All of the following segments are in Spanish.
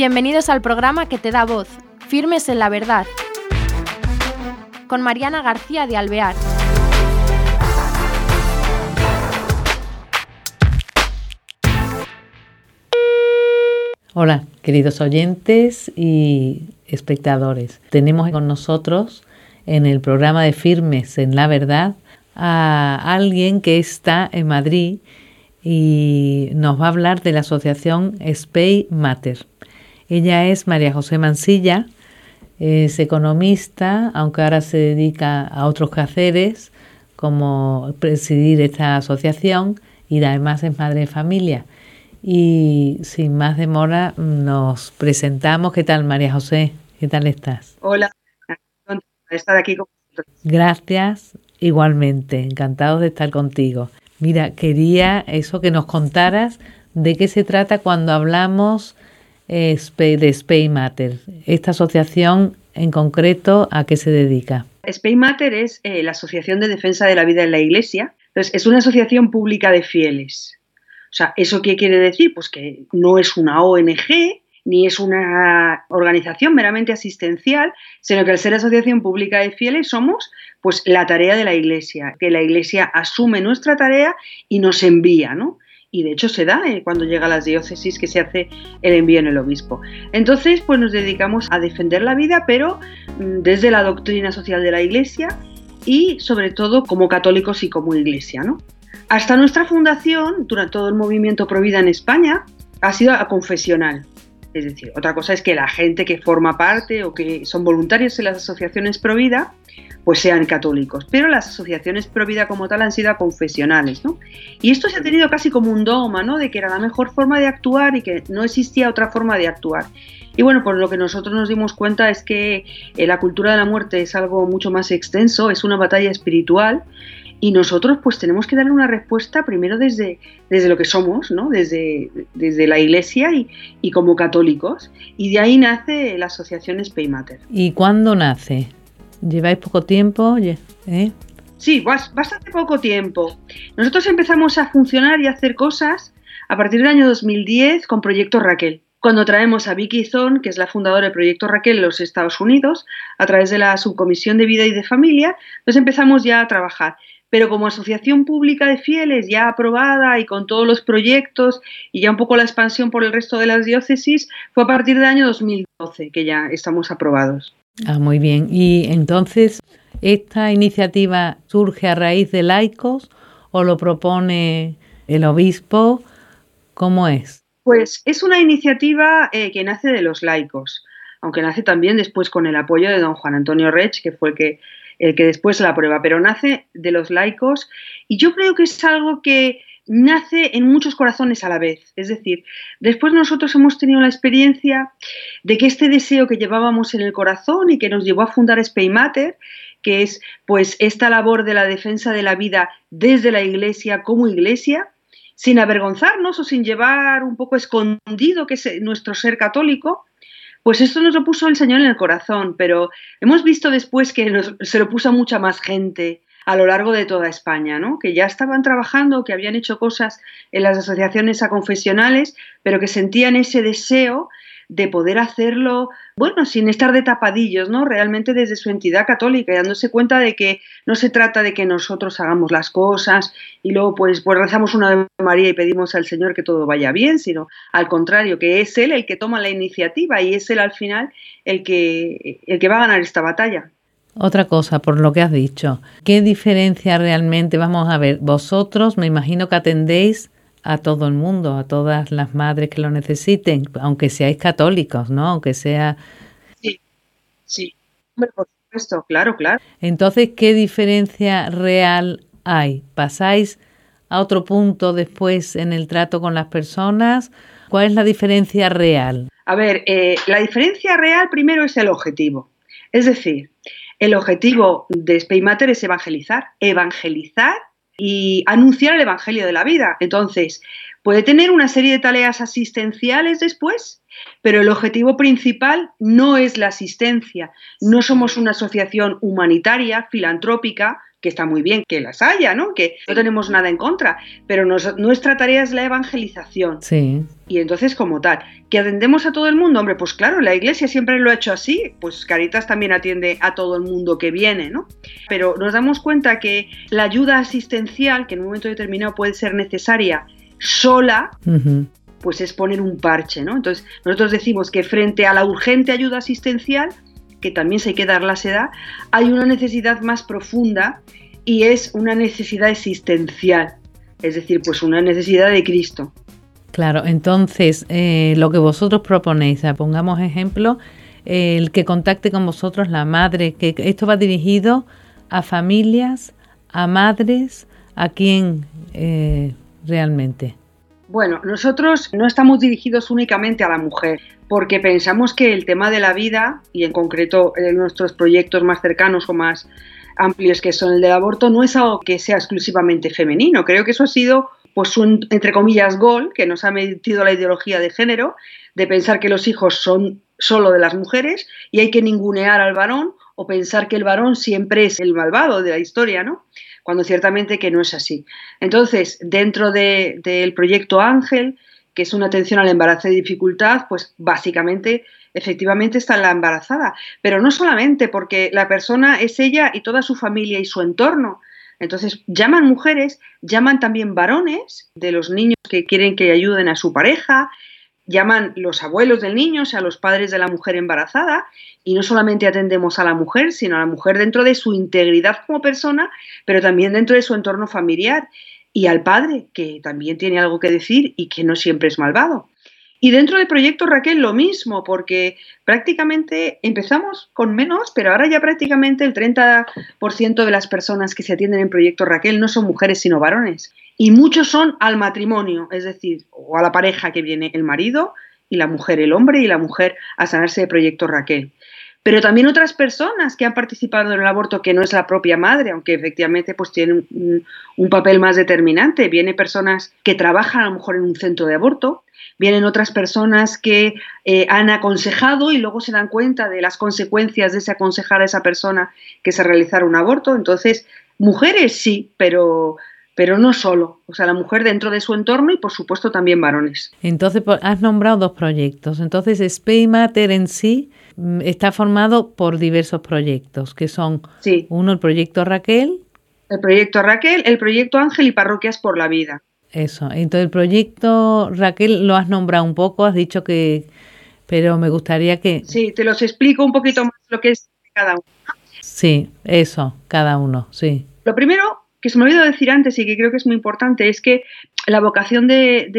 Bienvenidos al programa que te da voz, Firmes en la Verdad, con Mariana García de Alvear. Hola, queridos oyentes y espectadores. Tenemos con nosotros en el programa de Firmes en la Verdad a alguien que está en Madrid y nos va a hablar de la asociación Spay Matter. Ella es María José Mansilla, es economista, aunque ahora se dedica a otros quehaceres, como presidir esta asociación y además es madre de familia. Y sin más demora nos presentamos. ¿Qué tal, María José? ¿Qué tal estás? Hola, estar aquí con Gracias, igualmente, encantados de estar contigo. Mira, quería eso que nos contaras de qué se trata cuando hablamos de Matter. Esta asociación en concreto, ¿a qué se dedica? Matter es eh, la Asociación de Defensa de la Vida en la Iglesia. Entonces, es una asociación pública de fieles. O sea, ¿eso qué quiere decir? Pues que no es una ONG, ni es una organización meramente asistencial, sino que al ser asociación pública de fieles somos pues la tarea de la Iglesia, que la Iglesia asume nuestra tarea y nos envía, ¿no? Y de hecho se da eh, cuando llega a las diócesis que se hace el envío en el obispo. Entonces, pues nos dedicamos a defender la vida, pero mm, desde la doctrina social de la Iglesia y sobre todo como católicos y como Iglesia, ¿no? Hasta nuestra fundación, durante todo el movimiento Provida en España, ha sido a confesional. Es decir, otra cosa es que la gente que forma parte o que son voluntarios en las asociaciones Provida pues sean católicos. Pero las asociaciones pro como tal han sido confesionales, ¿no? Y esto se ha tenido casi como un dogma, ¿no? De que era la mejor forma de actuar y que no existía otra forma de actuar. Y bueno, por lo que nosotros nos dimos cuenta es que eh, la cultura de la muerte es algo mucho más extenso, es una batalla espiritual y nosotros pues tenemos que darle una respuesta primero desde, desde lo que somos, ¿no? desde, desde la iglesia y, y como católicos. Y de ahí nace la asociación Spay Matter. ¿Y cuándo nace? ¿Lleváis poco tiempo? ¿Eh? Sí, bastante poco tiempo. Nosotros empezamos a funcionar y a hacer cosas a partir del año 2010 con Proyecto Raquel. Cuando traemos a Vicky Zon, que es la fundadora del Proyecto Raquel en los Estados Unidos, a través de la Subcomisión de Vida y de Familia, pues empezamos ya a trabajar. Pero como asociación pública de fieles ya aprobada y con todos los proyectos y ya un poco la expansión por el resto de las diócesis, fue a partir del año 2012 que ya estamos aprobados. Ah, muy bien. Y entonces, ¿esta iniciativa surge a raíz de laicos o lo propone el obispo? ¿Cómo es? Pues es una iniciativa eh, que nace de los laicos, aunque nace también después con el apoyo de don Juan Antonio Rech, que fue el que, el que después la aprueba, pero nace de los laicos y yo creo que es algo que nace en muchos corazones a la vez. Es decir, después nosotros hemos tenido la experiencia de que este deseo que llevábamos en el corazón y que nos llevó a fundar Spaymater, que es pues esta labor de la defensa de la vida desde la iglesia como iglesia, sin avergonzarnos o sin llevar un poco escondido que es nuestro ser católico, pues esto nos lo puso el Señor en el corazón, pero hemos visto después que se lo puso a mucha más gente, a lo largo de toda España, ¿no? que ya estaban trabajando, que habían hecho cosas en las asociaciones confesionales, pero que sentían ese deseo de poder hacerlo, bueno, sin estar de tapadillos, ¿no? Realmente desde su entidad católica y dándose cuenta de que no se trata de que nosotros hagamos las cosas y luego pues, pues rezamos una de María y pedimos al Señor que todo vaya bien, sino al contrario, que es Él el que toma la iniciativa y es Él al final el que, el que va a ganar esta batalla. Otra cosa, por lo que has dicho, ¿qué diferencia realmente? Vamos a ver, vosotros me imagino que atendéis a todo el mundo, a todas las madres que lo necesiten, aunque seáis católicos, ¿no? Aunque sea... Sí, sí, por supuesto, claro, claro. Entonces, ¿qué diferencia real hay? ¿Pasáis a otro punto después en el trato con las personas? ¿Cuál es la diferencia real? A ver, eh, la diferencia real primero es el objetivo. Es decir, el objetivo de Spaymatter es evangelizar, evangelizar y anunciar el evangelio de la vida. Entonces, Puede tener una serie de tareas asistenciales después, pero el objetivo principal no es la asistencia. No somos una asociación humanitaria, filantrópica, que está muy bien que las haya, ¿no? Que no tenemos nada en contra, pero nuestra tarea es la evangelización. Sí. Y entonces, como tal, que atendemos a todo el mundo, hombre, pues claro, la iglesia siempre lo ha hecho así, pues Caritas también atiende a todo el mundo que viene, ¿no? Pero nos damos cuenta que la ayuda asistencial, que en un momento determinado puede ser necesaria sola, pues es poner un parche, ¿no? Entonces, nosotros decimos que frente a la urgente ayuda asistencial, que también se hay que dar la seda, hay una necesidad más profunda y es una necesidad existencial, es decir, pues una necesidad de Cristo. Claro, entonces eh, lo que vosotros proponéis, pongamos ejemplo, el que contacte con vosotros la madre, que esto va dirigido a familias, a madres, a quién eh, realmente. Bueno, nosotros no estamos dirigidos únicamente a la mujer, porque pensamos que el tema de la vida, y en concreto en nuestros proyectos más cercanos o más amplios que son el del aborto, no es algo que sea exclusivamente femenino. Creo que eso ha sido, pues, un, entre comillas, gol que nos ha metido la ideología de género, de pensar que los hijos son solo de las mujeres y hay que ningunear al varón o pensar que el varón siempre es el malvado de la historia, ¿no? Cuando ciertamente que no es así. Entonces, dentro del proyecto Ángel, que es una atención al embarazo de dificultad, pues básicamente, efectivamente está la embarazada, pero no solamente porque la persona es ella y toda su familia y su entorno. Entonces, llaman mujeres, llaman también varones de los niños que quieren que ayuden a su pareja, llaman los abuelos del niño, o sea, los padres de la mujer embarazada, y no solamente atendemos a la mujer, sino a la mujer dentro de su integridad como persona, pero también dentro de su entorno familiar, y al padre, que también tiene algo que decir y que no siempre es malvado. Y dentro del proyecto Raquel lo mismo, porque prácticamente empezamos con menos, pero ahora ya prácticamente el 30% de las personas que se atienden en proyecto Raquel no son mujeres sino varones. Y muchos son al matrimonio, es decir, o a la pareja que viene el marido y la mujer, el hombre y la mujer a sanarse de proyecto Raquel pero también otras personas que han participado en el aborto que no es la propia madre, aunque efectivamente pues tienen un, papel más determinante. Vienen personas que trabajan a lo mejor en un centro de aborto, vienen otras personas que eh, han aconsejado y luego se dan cuenta de las consecuencias de ese aconsejar a esa persona que se realizara un aborto. Entonces, mujeres sí, pero pero no solo, o sea, la mujer dentro de su entorno y por supuesto también varones. Entonces, has nombrado dos proyectos. Entonces, Spay Mater en sí Mm, está formado por diversos proyectos, que son uno el proyecto Raquel. El proyecto Raquel, el proyecto Ángel y Parroquias por la Vida. Eso, entonces el proyecto Raquel lo has nombrado un poco, has dicho que, pero me gustaría que... Sí, te los explico un poquito más lo que es cada uno. Sí, eso, cada uno, sí. Lo primero que se me olvidó decir antes y que creo que es muy importante es que la vocación de, de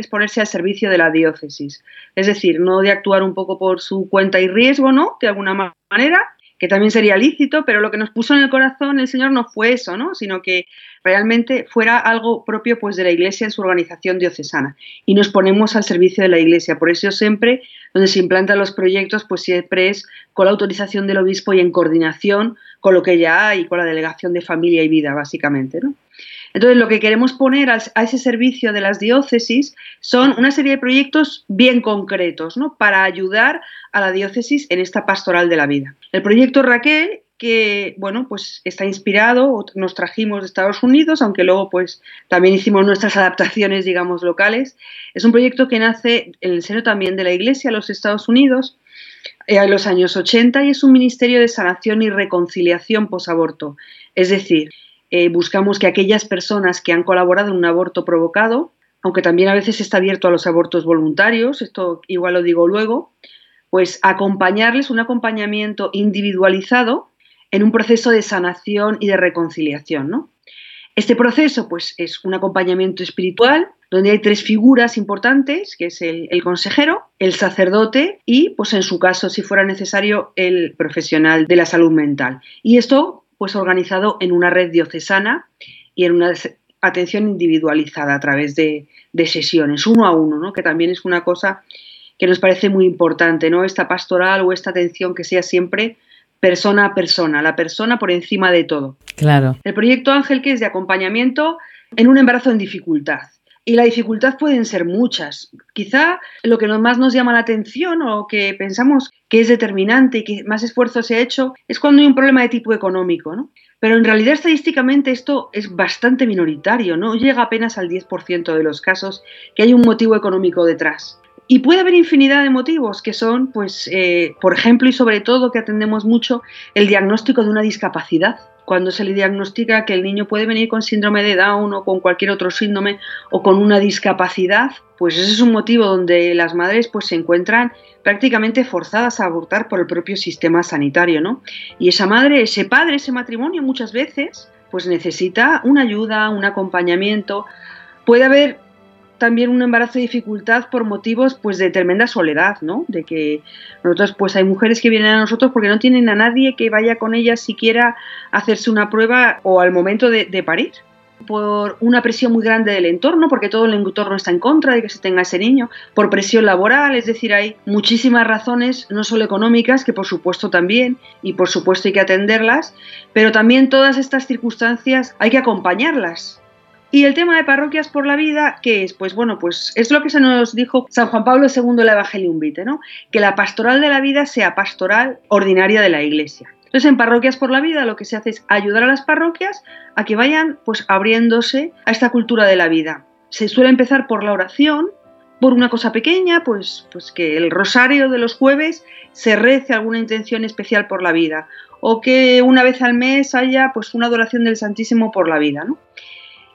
es ponerse al servicio de la diócesis. Es decir, no de actuar un poco por su cuenta y riesgo, ¿no? De alguna manera, que también sería lícito, pero lo que nos puso en el corazón el Señor no fue eso, ¿no? sino que realmente fuera algo propio pues, de la Iglesia en su organización diocesana. Y nos ponemos al servicio de la Iglesia. Por eso siempre, donde se implantan los proyectos, pues siempre es con la autorización del obispo y en coordinación con lo que ya hay, con la delegación de familia y vida, básicamente. ¿no? Entonces, lo que queremos poner a ese servicio de las diócesis son una serie de proyectos bien concretos, ¿no? Para ayudar a la diócesis en esta pastoral de la vida. El proyecto Raquel que bueno, pues está inspirado, nos trajimos de Estados Unidos, aunque luego pues también hicimos nuestras adaptaciones, digamos, locales. Es un proyecto que nace en el seno también de la Iglesia de los Estados Unidos eh, en los años 80 y es un ministerio de sanación y reconciliación posaborto. Es decir, eh, buscamos que aquellas personas que han colaborado en un aborto provocado, aunque también a veces está abierto a los abortos voluntarios, esto igual lo digo luego, pues acompañarles un acompañamiento individualizado en un proceso de sanación y de reconciliación, ¿no? Este proceso, pues, es un acompañamiento espiritual donde hay tres figuras importantes, que es el, el, consejero, el sacerdote y, pues, en su caso, si fuera necesario, el profesional de la salud mental. Y esto pues organizado en una red diocesana y en una atención individualizada a través de, sesiones, uno a uno, ¿no? que también es una cosa que nos parece muy importante, ¿no? Esta pastoral o esta atención que sea siempre persona a persona, la persona por encima de todo. Claro. El proyecto Ángel, que es de acompañamiento en un embarazo en dificultad. Y la dificultad pueden ser muchas. Quizá lo que más nos llama la atención o que pensamos que es determinante y que más esfuerzo se ha hecho es cuando hay un problema de tipo económico, ¿no? Pero en realidad estadísticamente esto es bastante minoritario, no llega apenas al 10% de los casos que hay un motivo económico detrás. Y puede haber infinidad de motivos que son, pues, eh, por ejemplo y sobre todo que atendemos mucho el diagnóstico de una discapacidad cuando se le diagnostica que el niño puede venir con síndrome de Down o con cualquier otro síndrome o con una discapacidad, pues ese es un motivo donde las madres pues se encuentran prácticamente forzadas a abortar por el propio sistema sanitario, ¿no? Y esa madre, ese padre, ese matrimonio muchas veces pues necesita una ayuda, un acompañamiento. Puede haber también un embarazo de dificultad por motivos pues de tremenda soledad, ¿no? De que nosotros pues hay mujeres que vienen a nosotros porque no tienen a nadie que vaya con ellas siquiera a hacerse una prueba o al momento de, de parir por una presión muy grande del entorno, porque todo el entorno está en contra de que se tenga ese niño, por presión laboral, es decir, hay muchísimas razones, no solo económicas, que por supuesto también, y por supuesto hay que atenderlas, pero también todas estas circunstancias hay que acompañarlas. Y el tema de parroquias por la vida, ¿qué es? Pues bueno, pues es lo que se nos dijo San Juan Pablo II en el Evangelium Vitae, ¿no? Que la pastoral de la vida sea pastoral ordinaria de la Iglesia. Entonces, en Parroquias por la Vida lo que se hace es ayudar a las parroquias a que vayan pues abriéndose a esta cultura de la vida. Se suele empezar por la oración, por una cosa pequeña, pues, pues que el rosario de los jueves se rece alguna intención especial por la vida, o que una vez al mes haya pues una adoración del Santísimo por la vida, ¿no?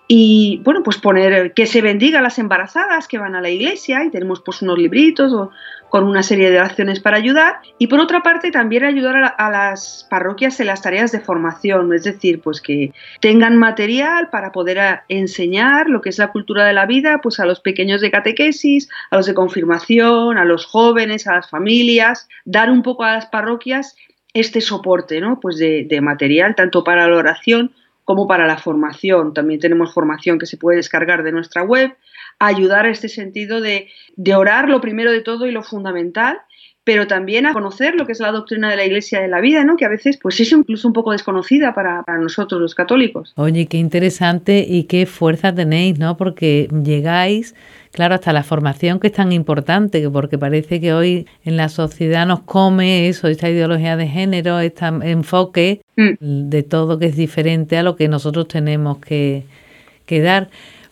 Y bueno, pues poner que se bendiga a las embarazadas que van a la iglesia y tenemos pues unos libritos o, con una serie de acciones para ayudar y por otra parte también ayudar a, las parroquias en las tareas de formación, es decir, pues que tengan material para poder enseñar lo que es la cultura de la vida pues a los pequeños de catequesis, a los de confirmación, a los jóvenes, a las familias, dar un poco a las parroquias este soporte, ¿no? Pues de, de material tanto para la oración como para la formación. También tenemos formación que se puede descargar de nuestra web, ayudar a este sentido de, orar lo primero de todo y lo fundamental, pero también a conocer lo que es la doctrina de la Iglesia de la vida, ¿no? que a veces pues es incluso un poco desconocida para, para, nosotros los católicos. Oye, qué interesante y qué fuerza tenéis, ¿no? Porque llegáis, claro, hasta la formación que es tan importante, porque parece que hoy en la sociedad nos come eso, esta ideología de género, este enfoque mm. de todo que es diferente a lo que nosotros tenemos que, que dar.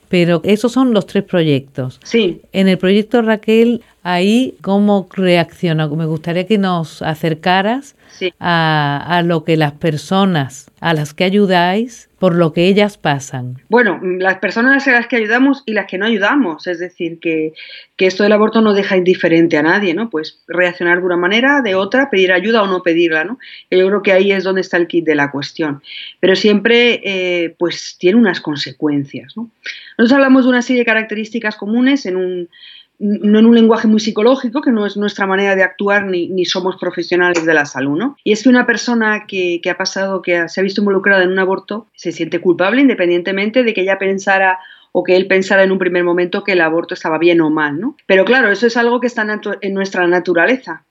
Pero esos son los tres proyectos. Sí. En el proyecto Raquel, ahí, ¿cómo reacciona? Me gustaría que nos acercaras a, lo que las personas a las que ayudáis, por lo que ellas pasan. Bueno, las personas a las que ayudamos y las que no ayudamos, es decir, que, que esto del aborto no deja indiferente a nadie, ¿no? Pues reaccionar de una manera, de otra, pedir ayuda o no pedirla, ¿no? Yo creo que ahí es donde está el kit de la cuestión. Pero siempre, eh, pues, tiene unas consecuencias, ¿no? Nosotros hablamos de una serie de características comunes en un no en un lenguaje muy psicológico, que no es nuestra manera de actuar ni, somos profesionales de la salud, ¿no? Y es que una persona que, ha pasado, que se ha visto involucrada en un aborto, se siente culpable independientemente de que ella pensara o que él pensara en un primer momento que el aborto estaba bien o mal, ¿no? Pero claro, eso es algo que está en nuestra naturaleza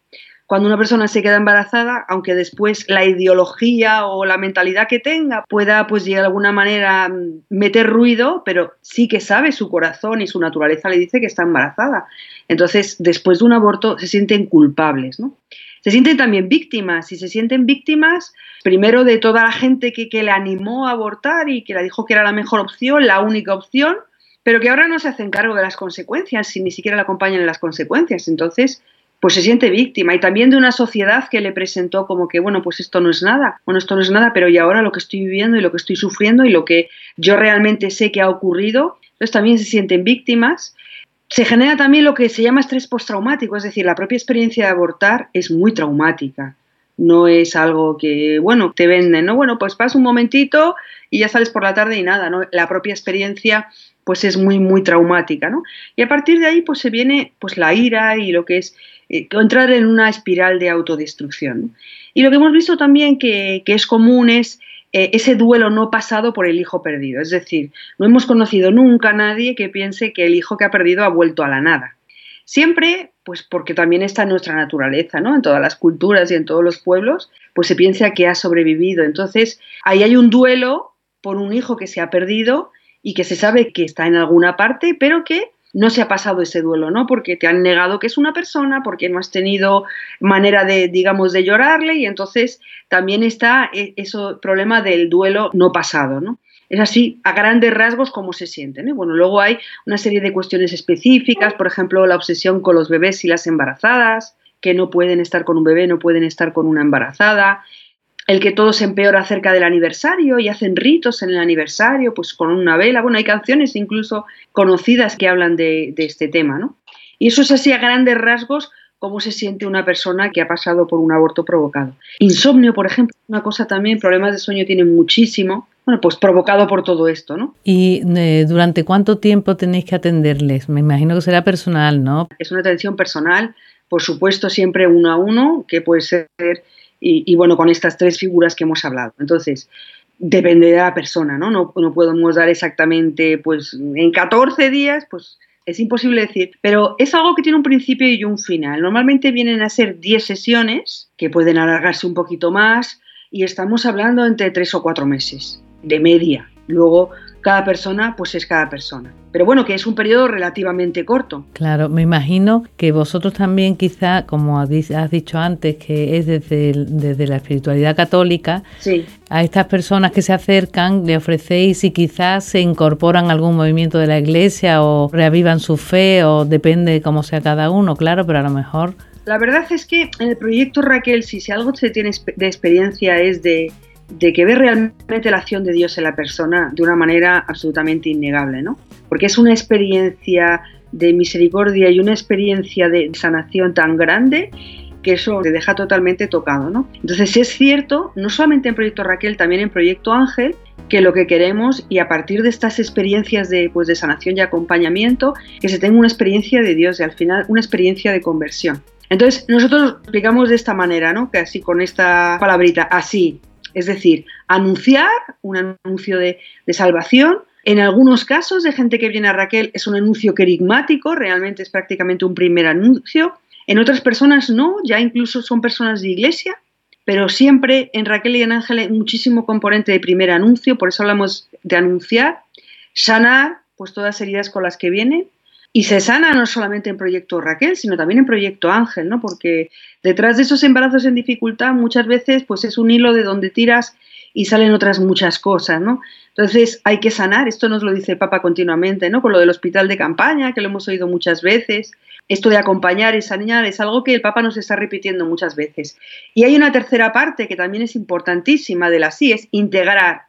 cuando una persona se queda embarazada, aunque después la ideología o la mentalidad que tenga pueda, pues de alguna manera mm, meter ruido, pero sí que sabe su corazón y su naturaleza le dice que está embarazada. Entonces, después de un aborto se sienten culpables, ¿no? Se sienten también víctimas y se sienten víctimas primero de toda la gente que, que le animó a abortar y que le dijo que era la mejor opción, la única opción, pero que ahora no se hacen cargo de las consecuencias, si ni siquiera le acompañan en las consecuencias. Entonces, pues se siente víctima y también de una sociedad que le presentó como que, bueno, pues esto no es nada, bueno, esto no es nada, pero y ahora lo que estoy viviendo y lo que estoy sufriendo y lo que yo realmente sé que ha ocurrido, entonces también se sienten víctimas. Se genera también lo que se llama estrés postraumático, es decir, la propia experiencia de abortar es muy traumática. No es algo que, bueno, te venden, ¿no? Bueno, pues pasa un momentito y ya sales por la tarde y nada. La propia experiencia pues es muy, muy traumática, ¿no? Y a partir de ahí pues se viene pues la ira y lo que es eh, entrar en una espiral de autodestrucción. Y lo que hemos visto también que, es común es eh, ese duelo no pasado por el hijo perdido. Es decir, no hemos conocido nunca a nadie que piense que el hijo que ha perdido ha vuelto a la nada. Siempre, pues porque también está en nuestra naturaleza, ¿no? En todas las culturas y en todos los pueblos, pues se piensa que ha sobrevivido. Entonces, ahí hay un duelo por un hijo que se ha perdido y que se sabe que está en alguna parte, pero que no se ha pasado ese duelo, ¿no? Porque te han negado que es una persona, porque no has tenido manera de, digamos, de llorarle y entonces también está e, ese problema del duelo no pasado, ¿no? Es así, a grandes rasgos, cómo se sienten. ¿eh? Bueno, luego hay una serie de cuestiones específicas, por ejemplo, la obsesión con los bebés y las embarazadas, que no pueden estar con un bebé, no pueden estar con una embarazada, el que todo se empeora acerca del aniversario y hacen ritos en el aniversario, pues con una vela. Bueno, hay canciones incluso conocidas que hablan de, este tema, ¿no? Y eso es así a grandes rasgos cómo se siente una persona que ha pasado por un aborto provocado. Insomnio, por ejemplo, una cosa también, problemas de sueño tienen muchísimo, bueno, pues provocado por todo esto, ¿no? ¿Y eh, durante cuánto tiempo tenéis que atenderles? Me imagino que será personal, ¿no? Es una atención personal, por supuesto, siempre uno a uno, que puede ser y, bueno, con estas tres figuras que hemos hablado. Entonces, depende de la persona, ¿no? No, no podemos dar exactamente, pues, en 14 días, pues es imposible decir, pero es algo que tiene un principio y un final. Normalmente vienen a ser 10 sesiones, que pueden alargarse un poquito más, y estamos hablando entre 3 o 4 meses, de media. Luego, cada persona pues es cada persona. Pero bueno, que es un periodo relativamente corto. Claro, me imagino que vosotros también quizá, como has dicho antes, que es desde, desde la espiritualidad católica, sí. a estas personas que se acercan le ofrecéis y quizás se incorporan a algún movimiento de la iglesia o reavivan su fe o depende cómo sea cada uno, claro, pero a lo mejor... La verdad es que en el proyecto Raquel, si, si algo se tiene de experiencia es de de que ve realmente la acción de Dios en la persona de una manera absolutamente innegable, ¿no? Porque es una experiencia de misericordia y una experiencia de sanación tan grande que eso te deja totalmente tocado, ¿no? Entonces es cierto, no solamente en Proyecto Raquel, también en Proyecto Ángel, que lo que queremos y a partir de estas experiencias de, pues, de sanación y acompañamiento, que se tenga una experiencia de Dios y al final una experiencia de conversión. Entonces nosotros explicamos de esta manera, ¿no? Que así con esta palabrita, así, es decir, anunciar un anuncio de, salvación. En algunos casos de gente que viene a Raquel es un anuncio querigmático, realmente es prácticamente un primer anuncio. En otras personas no, ya incluso son personas de iglesia, pero siempre en Raquel y en Ángel hay muchísimo componente de primer anuncio, por eso hablamos de anunciar, sanar, pues todas heridas con las que vienen, y se sana no solamente en Proyecto Raquel, sino también en Proyecto Ángel, ¿no? Porque detrás de esos embarazos en dificultad muchas veces pues es un hilo de donde tiras y salen otras muchas cosas, ¿no? Entonces hay que sanar, esto nos lo dice el Papa continuamente, ¿no? Con lo del hospital de campaña, que lo hemos oído muchas veces, esto de acompañar y sanar es algo que el Papa nos está repitiendo muchas veces. Y hay una tercera parte que también es importantísima de la sí, es integrar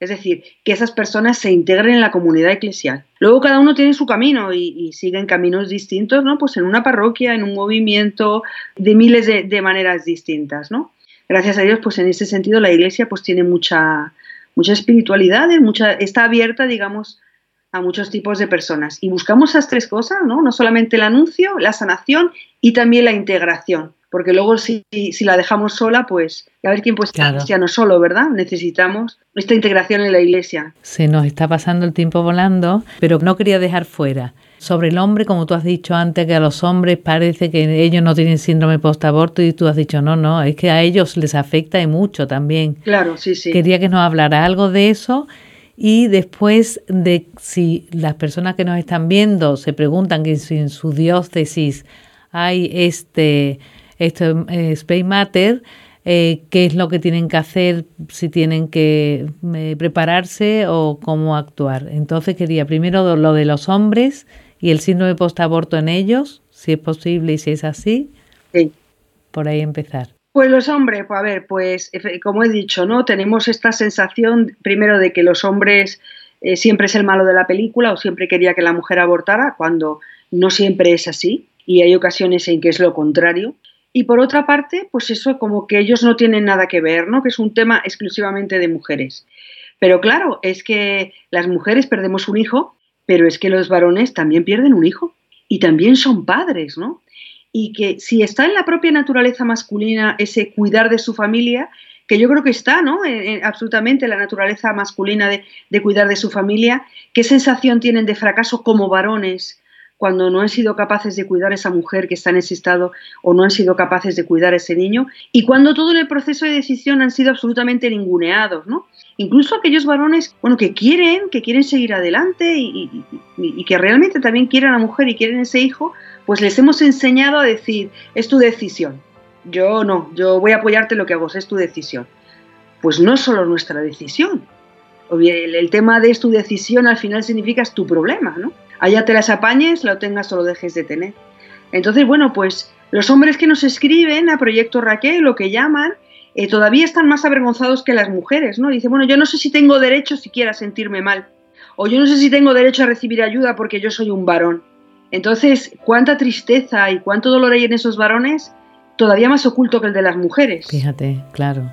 es decir, que esas personas se integren en la comunidad eclesial. Luego cada uno tiene su camino y, siguen caminos distintos, ¿no? Pues en una parroquia, en un movimiento, de miles de, maneras distintas, ¿no? Gracias a Dios, pues en ese sentido la iglesia pues tiene mucha, mucha espiritualidad, mucha, está abierta, digamos, a muchos tipos de personas. Y buscamos esas tres cosas, ¿no? No solamente el anuncio, la sanación y también la integración porque luego si, si, la dejamos sola, pues a ver quién puede estar cristiano solo, ¿verdad? Necesitamos esta integración en la iglesia. Se nos está pasando el tiempo volando, pero no quería dejar fuera. Sobre el hombre, como tú has dicho antes, que a los hombres parece que ellos no tienen síndrome post-aborto y tú has dicho, no, no, es que a ellos les afecta y mucho también. Claro, sí, sí. Quería que nos hablara algo de eso y después de si las personas que nos están viendo se preguntan que si en su diócesis hay este esto es Space Matter, eh, qué es lo que tienen que hacer, si tienen que eh, prepararse o cómo actuar. Entonces quería primero lo de los hombres y el síndrome post-aborto en ellos, si es posible y si es así. Sí. Por ahí empezar. Pues los hombres, pues a ver, pues como he dicho, ¿no? Tenemos esta sensación primero de que los hombres eh, siempre es el malo de la película o siempre quería que la mujer abortara, cuando no siempre es así y hay ocasiones en que es lo contrario. Y por otra parte, pues eso como que ellos no tienen nada que ver, ¿no? Que es un tema exclusivamente de mujeres. Pero claro, es que las mujeres perdemos un hijo, pero es que los varones también pierden un hijo y también son padres, ¿no? Y que si está en la propia naturaleza masculina ese cuidar de su familia, que yo creo que está, ¿no? absolutamente la naturaleza masculina de, cuidar de su familia, ¿qué sensación tienen de fracaso como varones cuando no han sido capaces de cuidar a esa mujer que está en ese estado o no han sido capaces de cuidar a ese niño y cuando todo el proceso de decisión han sido absolutamente ninguneados, ¿no? Incluso aquellos varones, bueno, que quieren, que quieren seguir adelante y, que realmente también quieren a la mujer y quieren ese hijo, pues les hemos enseñado a decir, es tu decisión. Yo no, yo voy a apoyarte lo que hago, es tu decisión. Pues no es solo nuestra decisión. El, el tema de tu decisión al final significa es tu problema, ¿no? Allá te las apañes, lo tengas o lo dejes de tener. Entonces, bueno, pues los hombres que nos escriben a Proyecto Raquel, lo que llaman, eh, todavía están más avergonzados que las mujeres, ¿no? Dice, bueno, yo no sé si tengo derecho siquiera a sentirme mal, o yo no sé si tengo derecho a recibir ayuda porque yo soy un varón. Entonces, cuánta tristeza y cuánto dolor hay en esos varones, todavía más oculto que el de las mujeres. Fíjate, claro.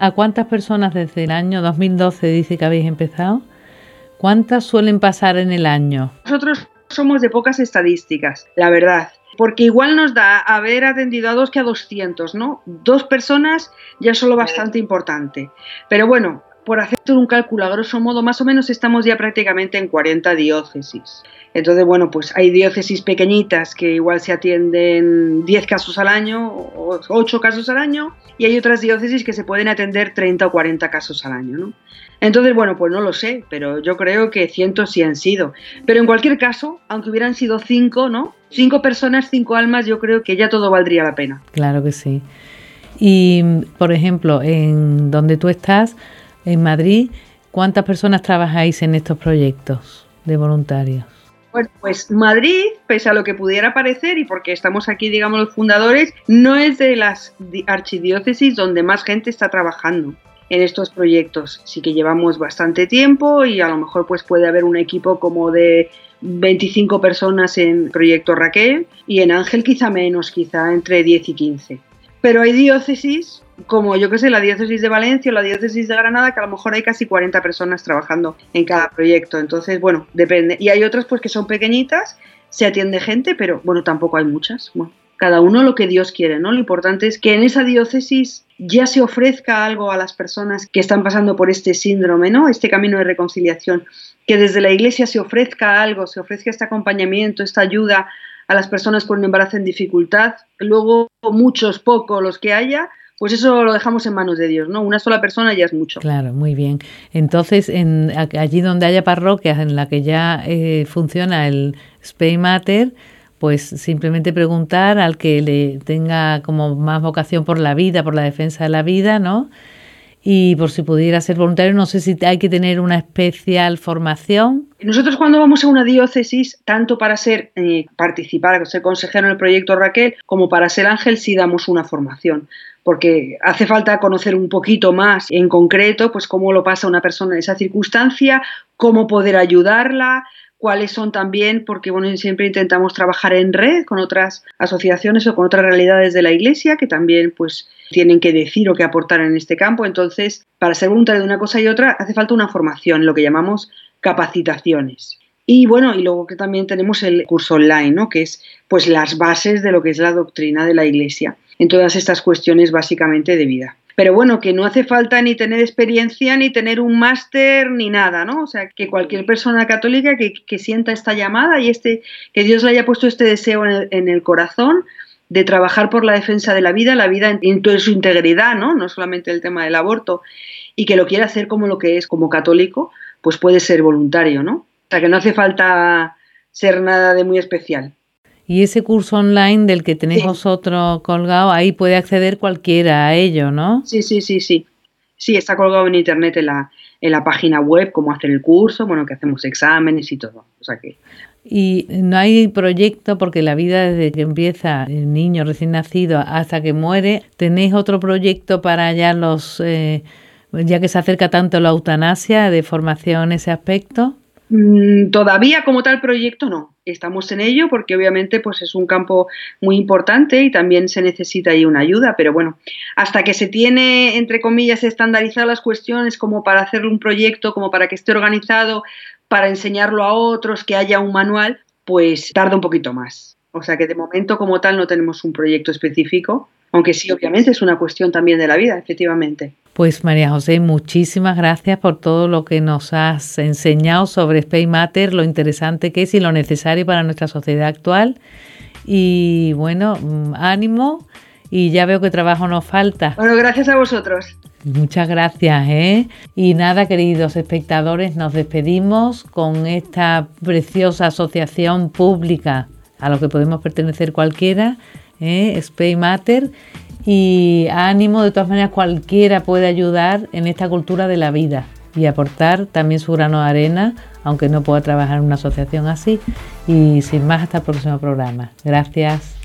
¿A cuántas personas desde el año 2012 dice que habéis empezado? ¿Cuántas suelen pasar en el año? Nosotros somos de pocas estadísticas, la verdad. Porque igual nos da haber atendido a dos que a 200, ¿no? Dos personas ya es solo bastante importante. Pero bueno, por hacer un cálculo a grosso modo, más o menos estamos ya prácticamente en 40 diócesis. Entonces, bueno, pues hay diócesis pequeñitas que igual se atienden 10 casos al año o 8 casos al año y hay otras diócesis que se pueden atender 30 o 40 casos al año, ¿no? Entonces, bueno, pues no lo sé, pero yo creo que cientos sí han sido. Pero en cualquier caso, aunque hubieran sido cinco, ¿no? Cinco personas, cinco almas, yo creo que ya todo valdría la pena. Claro que sí. Y, por ejemplo, en donde tú estás, en Madrid, ¿cuántas personas trabajáis en estos proyectos de voluntarios? Pues Madrid, pese a lo que pudiera parecer y porque estamos aquí, digamos, los fundadores, no es de las archidiócesis donde más gente está trabajando en estos proyectos. Sí que llevamos bastante tiempo y a lo mejor pues puede haber un equipo como de 25 personas en Proyecto Raquel y en Ángel quizá menos, quizá entre 10 y 15. Pero hay diócesis, como yo que sé, la diócesis de Valencia o la diócesis de Granada, que a lo mejor hay casi 40 personas trabajando en cada proyecto. Entonces, bueno, depende. Y hay otras pues que son pequeñitas, se atiende gente, pero bueno, tampoco hay muchas. Bueno, cada uno lo que Dios quiere, ¿no? Lo importante es que en esa diócesis ya se ofrezca algo a las personas que están pasando por este síndrome, ¿no? Este camino de reconciliación, que desde la iglesia se ofrezca algo, se ofrezca este acompañamiento, esta ayuda a las personas con un embarazo en dificultad, luego muchos, pocos, los que haya, pues eso lo dejamos en manos de Dios, ¿no? Una sola persona ya es mucho. Claro, muy bien. Entonces, en, allí donde haya parroquias en la que ya eh, funciona el Spay Mater, pues simplemente preguntar al que le tenga como más vocación por la vida, por la defensa de la vida, ¿no? Y por si pudiera ser voluntario, no sé si hay que tener una especial formación. Nosotros cuando vamos a una diócesis, tanto para ser eh, participar, ser consejero en el proyecto Raquel, como para ser ángel, sí damos una formación porque hace falta conocer un poquito más en concreto, pues cómo lo pasa una persona en esa circunstancia, cómo poder ayudarla, cuáles son también, porque bueno, siempre intentamos trabajar en red con otras asociaciones o con otras realidades de la Iglesia que también pues tienen que decir o que aportar en este campo. Entonces, para ser voluntario de una cosa y otra hace falta una formación, lo que llamamos capacitaciones. Y bueno, y luego que también tenemos el curso online, ¿no? que es pues las bases de lo que es la doctrina de la Iglesia en todas estas cuestiones básicamente de vida. Pero bueno, que no hace falta ni tener experiencia, ni tener un máster, ni nada, ¿no? O sea, que cualquier persona católica que, sienta esta llamada y este, que Dios le haya puesto este deseo en el, corazón de trabajar por la defensa de la vida, la vida en, toda su integridad, ¿no? No solamente el tema del aborto, y que lo quiera hacer como lo que es, como católico, pues puede ser voluntario, ¿no? O sea, que no hace falta ser nada de muy especial. Y ese curso online del que tenéis vosotros colgado, ahí puede acceder cualquiera a ello, ¿no? Sí, sí, sí, sí. Sí, está colgado en internet en la, en la página web, cómo hacer el curso, bueno, que hacemos exámenes y todo. O sea que... Y no hay proyecto porque la vida desde que empieza el niño recién nacido hasta que muere, ¿tenéis otro proyecto para ya los, eh, ya que se acerca tanto la eutanasia, de formación en ese aspecto? Mm, todavía como tal proyecto no, estamos en ello porque obviamente pues es un campo muy importante y también se necesita ahí una ayuda, pero bueno, hasta que se tiene entre comillas estandarizadas las cuestiones como para hacer un proyecto, como para que esté organizado, para enseñarlo a otros, que haya un manual, pues tarda un poquito más. O sea que de momento como tal no tenemos un proyecto específico, aunque sí obviamente es una cuestión también de la vida, efectivamente. Pues María José, muchísimas gracias por todo lo que nos has enseñado sobre Space Matter, lo interesante que es y lo necesario para nuestra sociedad actual. Y bueno, mm, ánimo y ya veo que trabajo nos falta. Bueno, gracias a vosotros. Muchas gracias, ¿eh? Y nada, queridos espectadores, nos despedimos con esta preciosa asociación pública a lo que podemos pertenecer cualquiera, ¿eh? Space Matter, y ánimo, de todas maneras, cualquiera puede ayudar en esta cultura de la vida y aportar también su grano de arena, aunque no pueda trabajar en una asociación así. Y sin más, hasta el próximo programa. Gracias.